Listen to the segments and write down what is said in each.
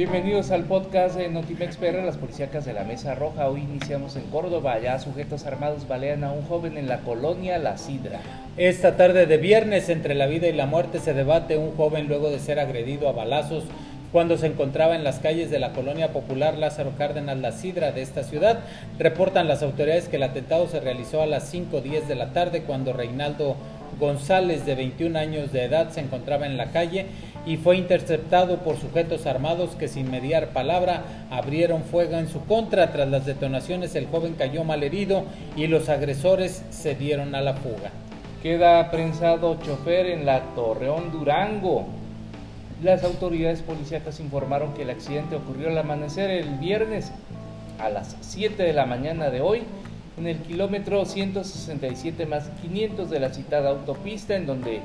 Bienvenidos al podcast de Notimex PR, las policíacas de la Mesa Roja. Hoy iniciamos en Córdoba. Ya sujetos armados balean a un joven en la colonia La Sidra. Esta tarde de viernes, entre la vida y la muerte, se debate un joven luego de ser agredido a balazos cuando se encontraba en las calles de la colonia popular Lázaro Cárdenas La Sidra de esta ciudad. Reportan las autoridades que el atentado se realizó a las 5.10 de la tarde cuando Reinaldo González, de 21 años de edad, se encontraba en la calle y fue interceptado por sujetos armados que sin mediar palabra abrieron fuego en su contra. Tras las detonaciones el joven cayó malherido y los agresores se dieron a la fuga. Queda prensado chofer en la Torreón Durango. Las autoridades policíacas informaron que el accidente ocurrió al amanecer el viernes a las 7 de la mañana de hoy en el kilómetro 167 más 500 de la citada autopista en donde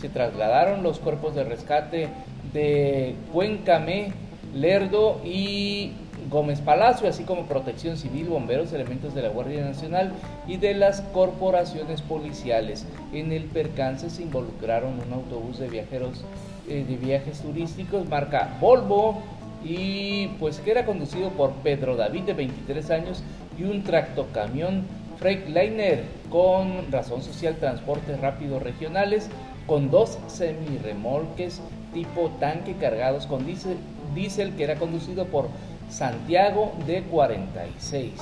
se trasladaron los cuerpos de rescate de Cuencamé, Lerdo y Gómez Palacio, así como Protección Civil, bomberos, elementos de la Guardia Nacional y de las corporaciones policiales. En el percance se involucraron un autobús de viajeros eh, de viajes turísticos marca Volvo y pues que era conducido por Pedro David de 23 años y un tractocamión Freightliner con razón social transportes rápidos regionales con dos semirremolques tipo tanque cargados con diésel, que era conducido por Santiago de 46.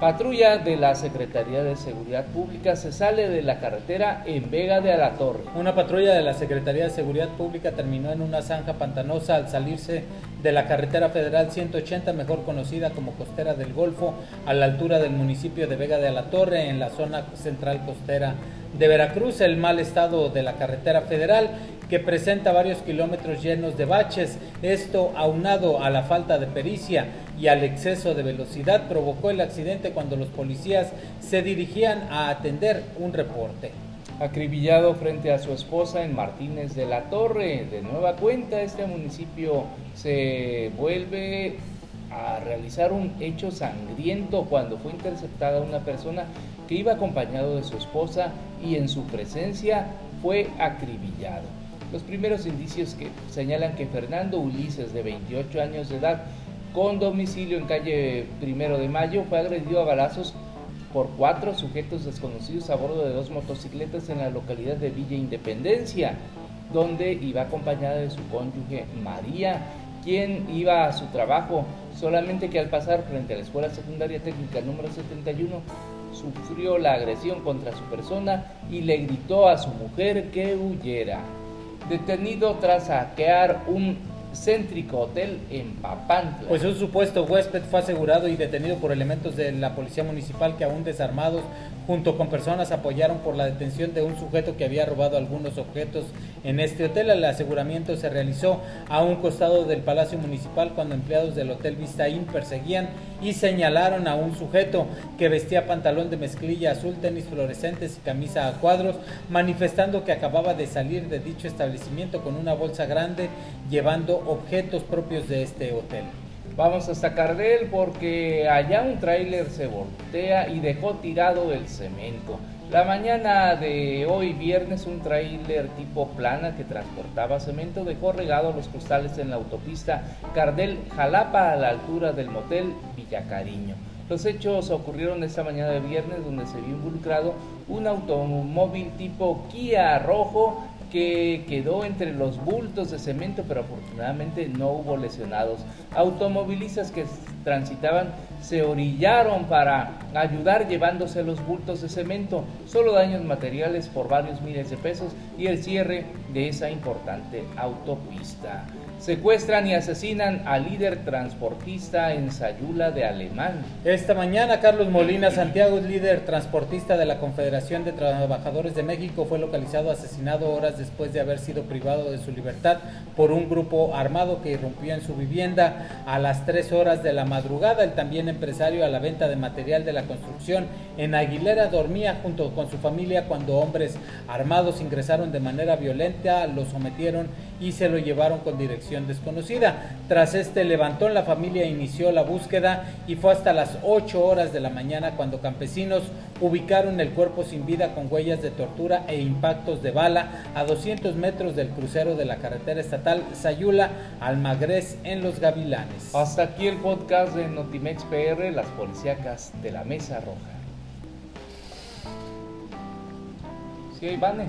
Patrulla de la Secretaría de Seguridad Pública se sale de la carretera en Vega de Alatorre. Una patrulla de la Secretaría de Seguridad Pública terminó en una zanja pantanosa al salirse de la carretera federal 180, mejor conocida como Costera del Golfo, a la altura del municipio de Vega de Alatorre, en la zona central costera de Veracruz. El mal estado de la carretera federal que presenta varios kilómetros llenos de baches. Esto, aunado a la falta de pericia y al exceso de velocidad, provocó el accidente cuando los policías se dirigían a atender un reporte. Acribillado frente a su esposa en Martínez de la Torre. De nueva cuenta, este municipio se vuelve a realizar un hecho sangriento cuando fue interceptada una persona que iba acompañado de su esposa y en su presencia fue acribillado. Los primeros indicios que señalan que Fernando Ulises, de 28 años de edad, con domicilio en calle Primero de Mayo, fue agredido a balazos por cuatro sujetos desconocidos a bordo de dos motocicletas en la localidad de Villa Independencia, donde iba acompañada de su cónyuge María, quien iba a su trabajo, solamente que al pasar frente a la Escuela Secundaria Técnica número 71, sufrió la agresión contra su persona y le gritó a su mujer que huyera. Detenido tras saquear un céntrico hotel en Papantla. Pues un supuesto huésped fue asegurado y detenido por elementos de la policía municipal que aún desarmados junto con personas apoyaron por la detención de un sujeto que había robado algunos objetos en este hotel. El aseguramiento se realizó a un costado del Palacio Municipal cuando empleados del Hotel Vistaín perseguían y señalaron a un sujeto que vestía pantalón de mezclilla azul, tenis fluorescentes y camisa a cuadros, manifestando que acababa de salir de dicho establecimiento con una bolsa grande llevando objetos propios de este hotel. Vamos hasta Cardel porque allá un tráiler se voltea y dejó tirado el cemento. La mañana de hoy viernes un tráiler tipo plana que transportaba cemento dejó regado los costales en la autopista Cardel Jalapa a la altura del motel Villacariño. Los hechos ocurrieron esta mañana de viernes donde se vio involucrado un automóvil tipo Kia rojo que quedó entre los bultos de cemento, pero afortunadamente no hubo lesionados. Automovilistas que transitaban se orillaron para ayudar llevándose los bultos de cemento, solo daños materiales por varios miles de pesos y el cierre de esa importante autopista. Secuestran y asesinan al líder transportista en Sayula de Alemán. Esta mañana Carlos Molina Santiago, líder transportista de la Confederación de Trabajadores de México, fue localizado asesinado horas después de haber sido privado de su libertad por un grupo armado que irrumpió en su vivienda a las 3 horas de la madrugada. El también empresario a la venta de material de la construcción en Aguilera dormía junto con su familia cuando hombres armados ingresaron de manera violenta, lo sometieron y se lo llevaron con dirección desconocida. Tras este levantón, la familia inició la búsqueda y fue hasta las 8 horas de la mañana cuando campesinos ubicaron el cuerpo sin vida con huellas de tortura e impactos de bala a 200 metros del crucero de la carretera estatal Sayula Almagrés en Los Gavilanes. Hasta aquí el de Notimex PR, las policíacas de la Mesa Roja. Sí, Ivane.